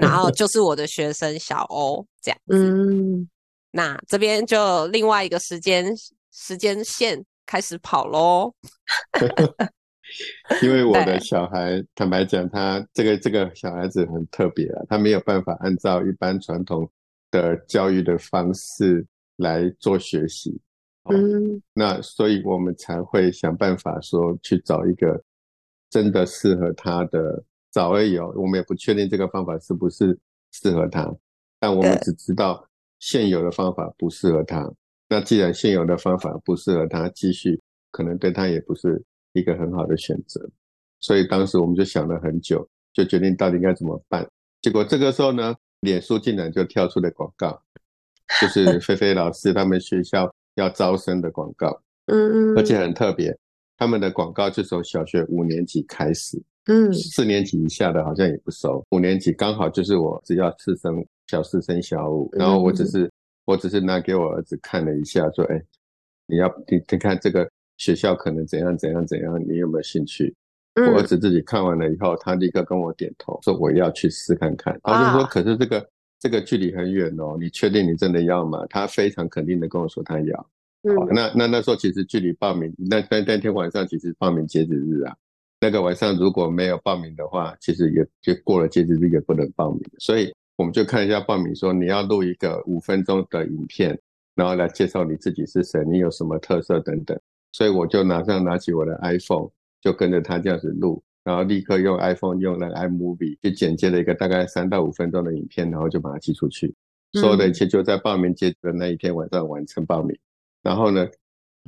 然后就是我的学生小欧这样子。嗯，那这边就另外一个时间时间线开始跑喽。<laughs> 因为我的小孩，坦白讲，他这个这个小孩子很特别啊，他没有办法按照一般传统的教育的方式来做学习。嗯，那所以我们才会想办法说去找一个真的适合他的，早而已哦。我们也不确定这个方法是不是适合他，但我们只知道现有的方法不适合他。那既然现有的方法不适合他，继续可能对他也不是。一个很好的选择，所以当时我们就想了很久，就决定到底应该怎么办。结果这个时候呢，脸书竟然就跳出了广告，就是 <laughs> 菲菲老师他们学校要招生的广告。嗯嗯，而且很特别，他们的广告就从小学五年级开始，嗯，四年级以下的好像也不收，五年级刚好就是我只要四升小四升小五，然后我只是我只是拿给我儿子看了一下，说，哎，你要你你看这个。学校可能怎样怎样怎样，你有没有兴趣？我儿子自己看完了以后，他立刻跟我点头，说我要去试看看。他就说：“可是这个这个距离很远哦，你确定你真的要吗？”他非常肯定的跟我说他要。好，那那那时候其实距离报名那那那天晚上其实报名截止日啊，那个晚上如果没有报名的话，其实也就过了截止日也不能报名。所以我们就看一下报名，说你要录一个五分钟的影片，然后来介绍你自己是谁，你有什么特色等等。所以我就马上拿起我的 iPhone，就跟着他这样子录，然后立刻用 iPhone 用那个 iMovie 去剪接了一个大概三到五分钟的影片，然后就把它寄出去。所有的一切就在报名截止的那一天晚上完成报名。然后呢，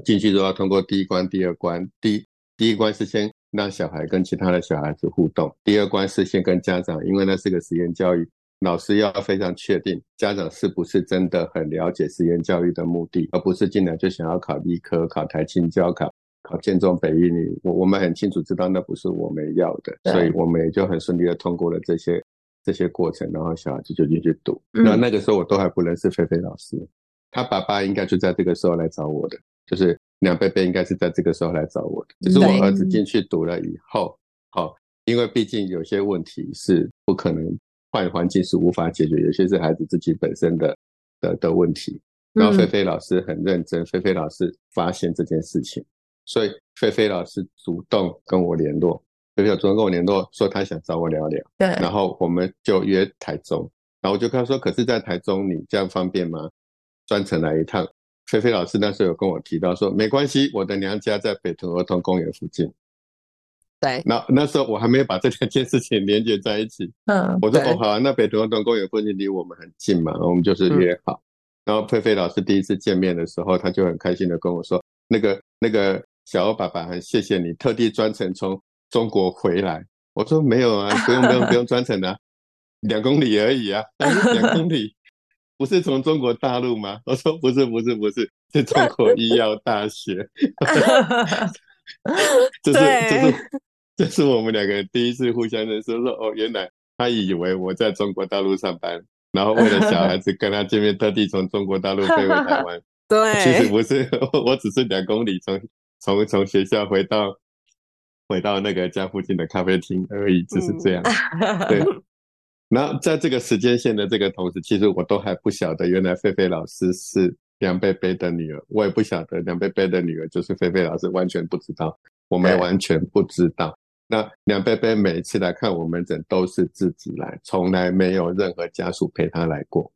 进去都要通过第一关、第二关。第第一关是先让小孩跟其他的小孩子互动，第二关是先跟家长，因为那是个实验教育。老师要非常确定家长是不是真的很了解实验教育的目的，而不是进来就想要考医科、考台青教、考考建中、北一女。我我们很清楚知道那不是我们要的，所以我们也就很顺利的通过了这些这些过程，然后小孩子就进去读。那那个时候我都还不认识菲菲老师，他爸爸应该就在这个时候来找我的，就是梁贝贝应该是在这个时候来找我的。只是我儿子进去读了以后，好，因为毕竟有些问题是不可能。坏环境是无法解决，有些是孩子自己本身的的的问题。然后菲菲老师很认真，菲菲老师发现这件事情，所以菲菲老师主动跟我联络，菲菲主动跟我联络，说他想找我聊聊。对，然后我们就约台中，然后我就跟他说：“可是，在台中你这样方便吗？专程来一趟。”菲菲老师那时候有跟我提到说：“没关系，我的娘家在北屯儿童公园附近。”对，那那时候我还没有把这两件事情连接在一起。嗯，我说哦好，啊那北屯儿童公园附近离我们很近嘛，我们就是约好。然后佩菲老师第一次见面的时候，他就很开心的跟我说：“那个那个小欧爸爸，很谢谢你特地专程从中国回来。”我说：“没有啊，<laughs> 不用不用不用专程的。”两公里而已啊，两公里 <laughs> 不是从中国大陆吗？我说不是，不是，不是，是中国医药大学。<laughs> 这是这是这是我们两个第一次互相认识。说哦，原来他以为我在中国大陆上班，然后为了小孩子跟他见面，特地从中国大陆飞回台湾。<laughs> 对，<laughs> 其实不是，<laughs> 我只是两公里从从从学校回到回到那个家附近的咖啡厅而已，只是这样。对。然后在这个时间线的这个同时，其实我都还不晓得，原来菲菲老师是梁贝贝的女儿。我也不晓得梁贝贝的女儿就是菲菲老师，完全不知道。我们完全不知道。那梁贝贝每次来看我们诊都是自己来，从来没有任何家属陪他来过。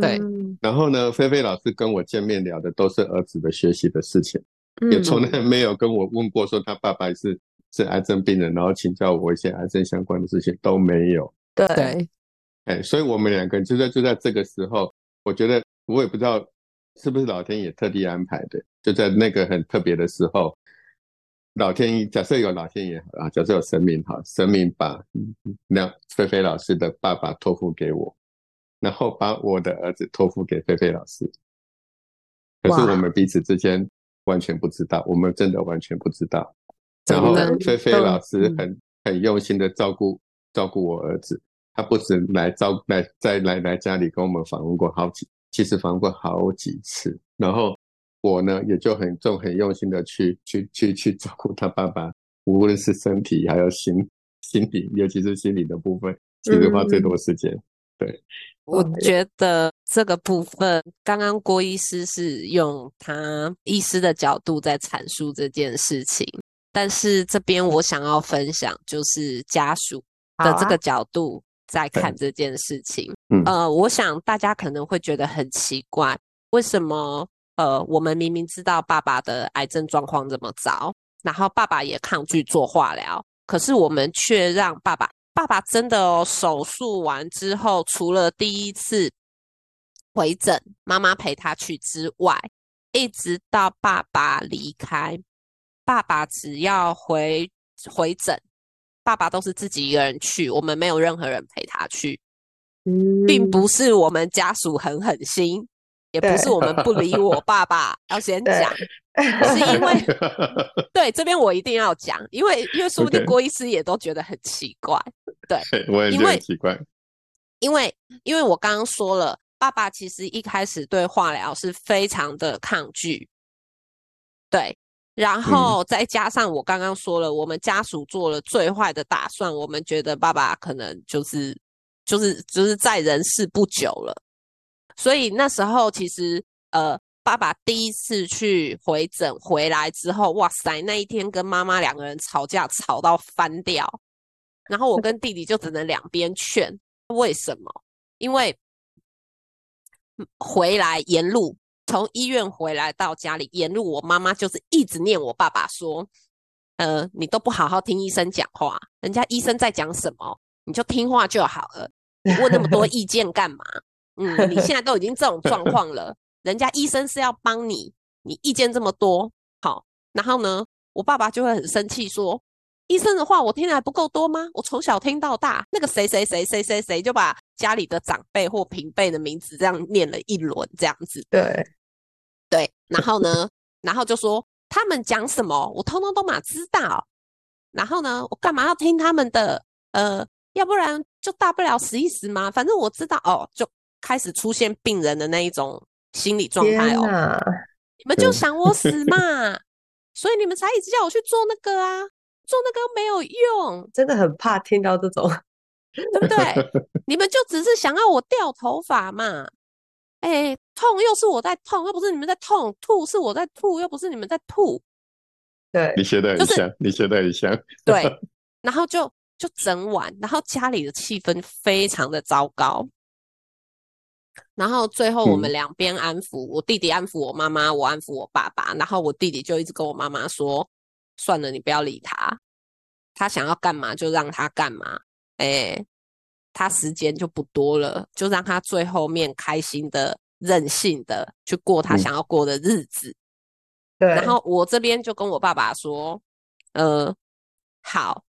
对。然后呢，菲菲老师跟我见面聊的都是儿子的学习的事情，也从来没有跟我问过说他爸爸是是癌症病人，然后请教我一些癌症相关的事情都没有。对，哎，所以我们两个人就在就在这个时候，我觉得我也不知道是不是老天爷特地安排的，就在那个很特别的时候，老天爷假设有老天爷啊，假设有神明哈，神明把那菲菲老师的爸爸托付给我，然后把我的儿子托付给菲菲老师，可是我们彼此之间完全不知道，我们真的完全不知道，然后菲菲老师很很用心的照顾照顾我儿子。他不止来照来再来来家里跟我们访问过好几，其实访问过好几次。然后我呢也就很重很用心的去去去去照顾他爸爸，无论是身体还有心心理，尤其是心理的部分，其实花最多时间。对，我觉得这个部分，刚刚郭医师是用他医师的角度在阐述这件事情，但是这边我想要分享就是家属的这个角度。在看这件事情，嗯呃，我想大家可能会觉得很奇怪，为什么呃，我们明明知道爸爸的癌症状况这么糟，然后爸爸也抗拒做化疗，可是我们却让爸爸，爸爸真的哦，手术完之后，除了第一次回诊，妈妈陪他去之外，一直到爸爸离开，爸爸只要回回诊。爸爸都是自己一个人去，我们没有任何人陪他去，并不是我们家属很狠心，也不是我们不理我爸爸。要先讲，<laughs> 是因为 <laughs> 对这边我一定要讲，因为因为说不定郭医师也都觉得很奇怪。对，<laughs> 我也觉得奇怪，因为因为我刚刚说了，爸爸其实一开始对化疗是非常的抗拒，对。然后再加上我刚刚说了，我们家属做了最坏的打算，我们觉得爸爸可能就是就是就是在人世不久了，所以那时候其实呃，爸爸第一次去回诊回来之后，哇塞，那一天跟妈妈两个人吵架吵到翻掉，然后我跟弟弟就只能两边劝，为什么？因为回来沿路。从医院回来到家里，沿路我妈妈就是一直念我爸爸说：“呃，你都不好好听医生讲话，人家医生在讲什么，你就听话就好了。你问那么多意见干嘛？嗯，你现在都已经这种状况了，人家医生是要帮你，你意见这么多，好，然后呢，我爸爸就会很生气说。”医生的话我听的还不够多吗？我从小听到大，那个谁谁谁谁谁谁就把家里的长辈或平辈的名字这样念了一轮，这样子。对，对，然后呢，然后就说他们讲什么，我通通都马知道。然后呢，我干嘛要听他们的？呃，要不然就大不了死一死嘛，反正我知道哦，就开始出现病人的那一种心理状态哦。你们就想我死嘛，所以你们才一直叫我去做那个啊。做那个没有用，真的很怕听到这种，对不对？你们就只是想要我掉头发嘛？哎，痛又是我在痛，又不是你们在痛；吐是我在吐，又不是你们在吐。对，你学的很像，你学的很像。对，然后就就整晚，然后家里的气氛非常的糟糕。然后最后我们两边安抚，我弟弟安抚我妈妈，我安抚我爸爸，然后我弟弟就一直跟我妈妈说。算了，你不要理他，他想要干嘛就让他干嘛。哎，他时间就不多了，就让他最后面开心的、任性的去过他想要过的日子。对。然后我这边就跟我爸爸说：“呃，好，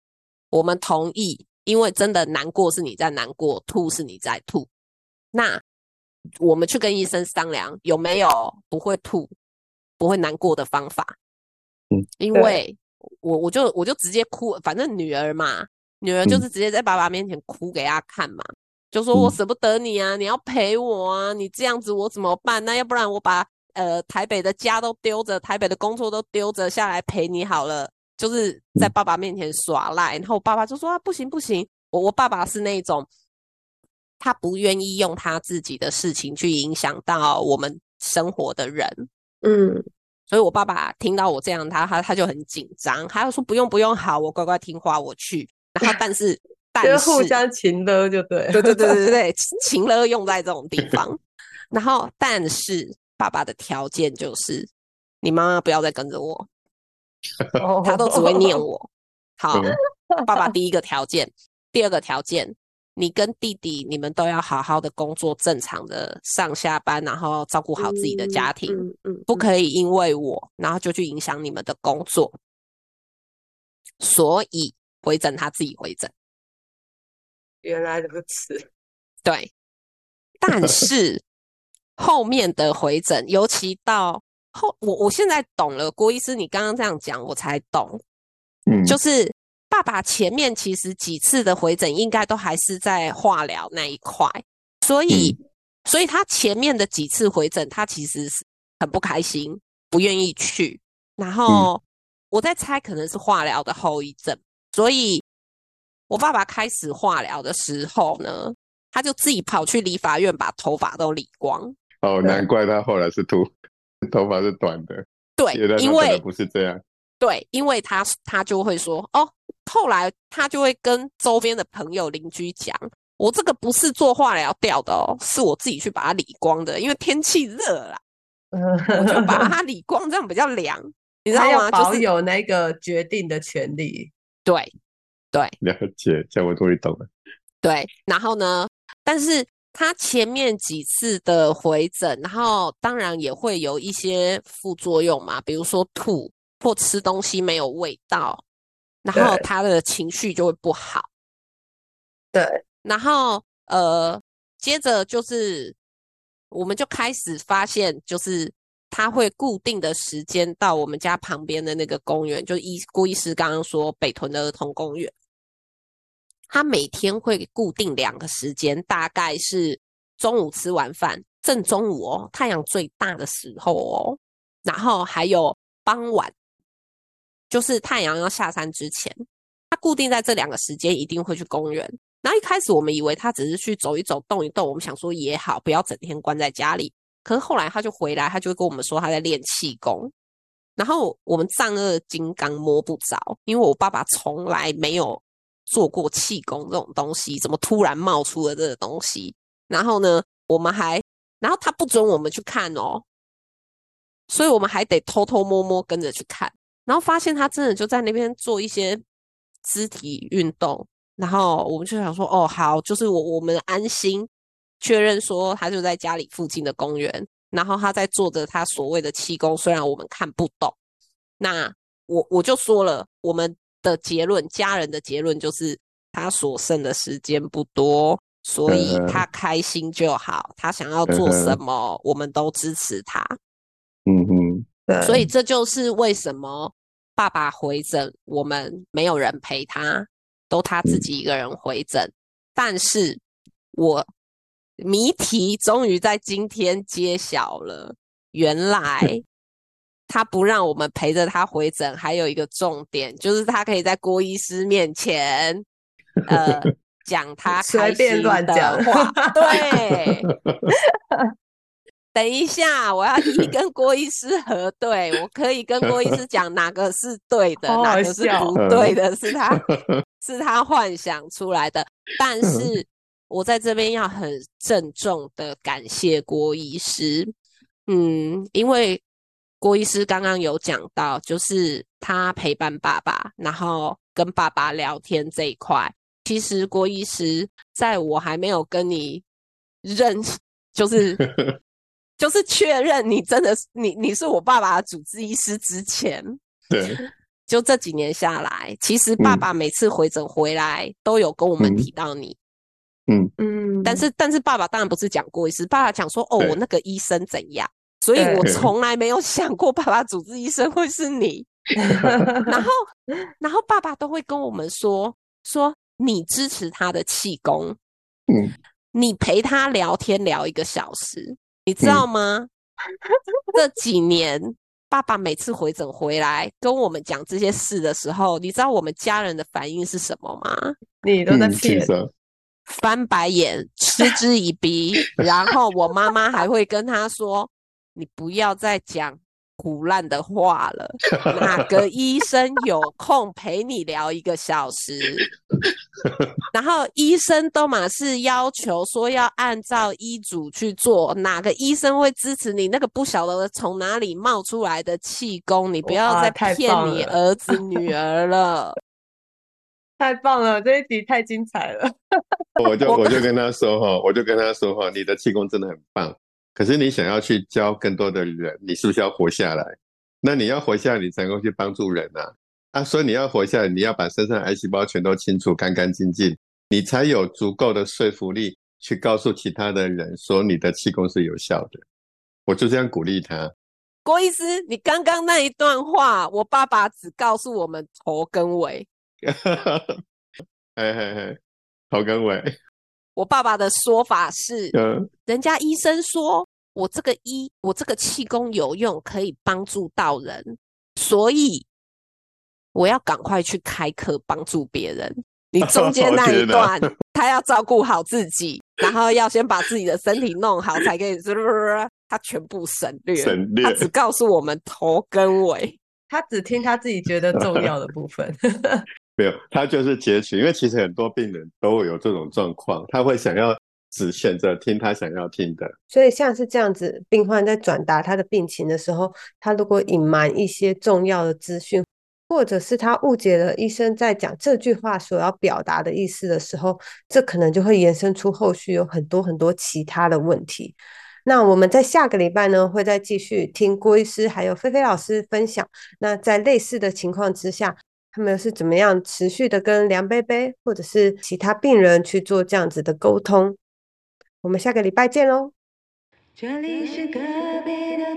我们同意，因为真的难过是你在难过，吐是你在吐。那我们去跟医生商量有没有不会吐、不会难过的方法。嗯，因为我我就我就直接哭，反正女儿嘛，女儿就是直接在爸爸面前哭给他看嘛，就说我舍不得你啊，你要陪我啊，你这样子我怎么办？那要不然我把呃台北的家都丢着，台北的工作都丢着下来陪你好了。就是在爸爸面前耍赖，然后我爸爸就说啊，不行不行，我我爸爸是那种，他不愿意用他自己的事情去影响到我们生活的人，嗯，所以我爸爸听到我这样，他他他就很紧张，他就说不用不用，好，我乖乖听话，我去。然后但是 <laughs> 但是互相情勒就对，对对对对对，<laughs> 情勒用在这种地方。然后但是爸爸的条件就是，你妈妈不要再跟着我。<laughs> 他都只会念我。好，爸爸第一个条件，第二个条件，你跟弟弟你们都要好好的工作，正常的上下班，然后照顾好自己的家庭，不可以因为我，然后就去影响你们的工作。所以回诊他自己回诊。原来如此。对，但是 <laughs> 后面的回诊，尤其到。后我我现在懂了，郭医师，你刚刚这样讲，我才懂。嗯，就是爸爸前面其实几次的回诊，应该都还是在化疗那一块，所以所以他前面的几次回诊，他其实是很不开心，不愿意去。然后我在猜，可能是化疗的后遗症。所以我爸爸开始化疗的时候呢，他就自己跑去理发院，把头发都理光。哦，难怪他后来是秃。<laughs> 头发是短的，对，因为不是这样，对，因为他他就会说哦，后来他就会跟周边的朋友邻居讲，我这个不是做化疗掉的哦，是我自己去把它理光的，因为天气热了，我就把它理光，这样比较凉，你知道吗？<laughs> 保有那个决定的权利，对对，了解，这样我终于懂了，对，然后呢，但是。他前面几次的回诊，然后当然也会有一些副作用嘛，比如说吐或吃东西没有味道，然后他的情绪就会不好。对，然后呃，接着就是我们就开始发现，就是他会固定的时间到我们家旁边的那个公园，就医顾医师刚刚说北屯的儿童公园。他每天会固定两个时间，大概是中午吃完饭，正中午哦，太阳最大的时候哦，然后还有傍晚，就是太阳要下山之前，他固定在这两个时间一定会去公园。然后一开始我们以为他只是去走一走、动一动，我们想说也好，不要整天关在家里。可是后来他就回来，他就跟我们说他在练气功。然后我们丈二金刚摸不着，因为我爸爸从来没有。做过气功这种东西，怎么突然冒出了这个东西？然后呢，我们还，然后他不准我们去看哦，所以我们还得偷偷摸摸跟着去看，然后发现他真的就在那边做一些肢体运动，然后我们就想说，哦，好，就是我我们安心确认说他就在家里附近的公园，然后他在做着他所谓的气功，虽然我们看不懂，那我我就说了，我们。的结论，家人的结论就是他所剩的时间不多，所以他开心就好。他想要做什么，我们都支持他。嗯哼，对。所以这就是为什么爸爸回诊，我们没有人陪他，都他自己一个人回诊。但是我谜题终于在今天揭晓了，原来。他不让我们陪着他回诊，还有一个重点就是他可以在郭医师面前，<laughs> 呃，讲他随便乱讲话。对，<laughs> 等一下，我要一跟郭医师核对，我可以跟郭医师讲哪个是对的，<laughs> 哪个是不对的，<laughs> 是他是他幻想出来的。但是我在这边要很郑重的感谢郭医师，嗯，因为。郭医师刚刚有讲到，就是他陪伴爸爸，然后跟爸爸聊天这一块。其实郭医师在我还没有跟你认，就是就是确认你真的你你是我爸爸的主治医师之前，对。就这几年下来，其实爸爸每次回诊回来都有跟我们提到你。嗯。嗯，但是但是爸爸当然不是讲过一次，爸爸讲说哦，我那个医生怎样，所以我从来没有想过爸爸主治医生会是你。<laughs> 然后然后爸爸都会跟我们说说你支持他的气功，嗯，你陪他聊天聊一个小时，你知道吗？这几年爸爸每次回诊回来跟我们讲这些事的时候，你知道我们家人的反应是什么吗？你都在骗。翻白眼，嗤之以鼻，<laughs> 然后我妈妈还会跟他说：“你不要再讲胡乱的话了。哪个医生有空陪你聊一个小时？<laughs> 然后医生都马是要求说要按照医嘱去做。哪个医生会支持你那个不晓得从哪里冒出来的气功？你不要再骗你儿子女儿了。<laughs> ”太棒了，这一集太精彩了。<laughs> 我就我就跟他说哈，我就跟他说哈，你的气功真的很棒。可是你想要去教更多的人，你是不是要活下来？那你要活下来，你才能够去帮助人啊啊！所以你要活下来，你要把身上癌细胞全都清除干干净净，你才有足够的说服力去告诉其他的人说你的气功是有效的。我就这样鼓励他。郭医师，你刚刚那一段话，我爸爸只告诉我们头跟尾。哈哈哈，嘿嘿嘿，头跟尾。我爸爸的说法是，嗯，人家医生说我这个医，我这个气功有用，可以帮助到人，所以我要赶快去开课帮助别人。你中间 <laughs> 那一段，他要照顾好自己，然后要先把自己的身体弄好，才可以。<laughs> 他全部省略，省略，他只告诉我们头跟尾，他只听他自己觉得重要的部分。<laughs> 没有，他就是截取，因为其实很多病人都会有这种状况，他会想要只选择听他想要听的。所以像是这样子，病患在转达他的病情的时候，他如果隐瞒一些重要的资讯，或者是他误解了医生在讲这句话所要表达的意思的时候，这可能就会延伸出后续有很多很多其他的问题。那我们在下个礼拜呢，会再继续听郭医师还有菲菲老师分享。那在类似的情况之下。他们是怎么样持续的跟梁贝贝或者是其他病人去做这样子的沟通？我们下个礼拜见喽。这里是隔壁的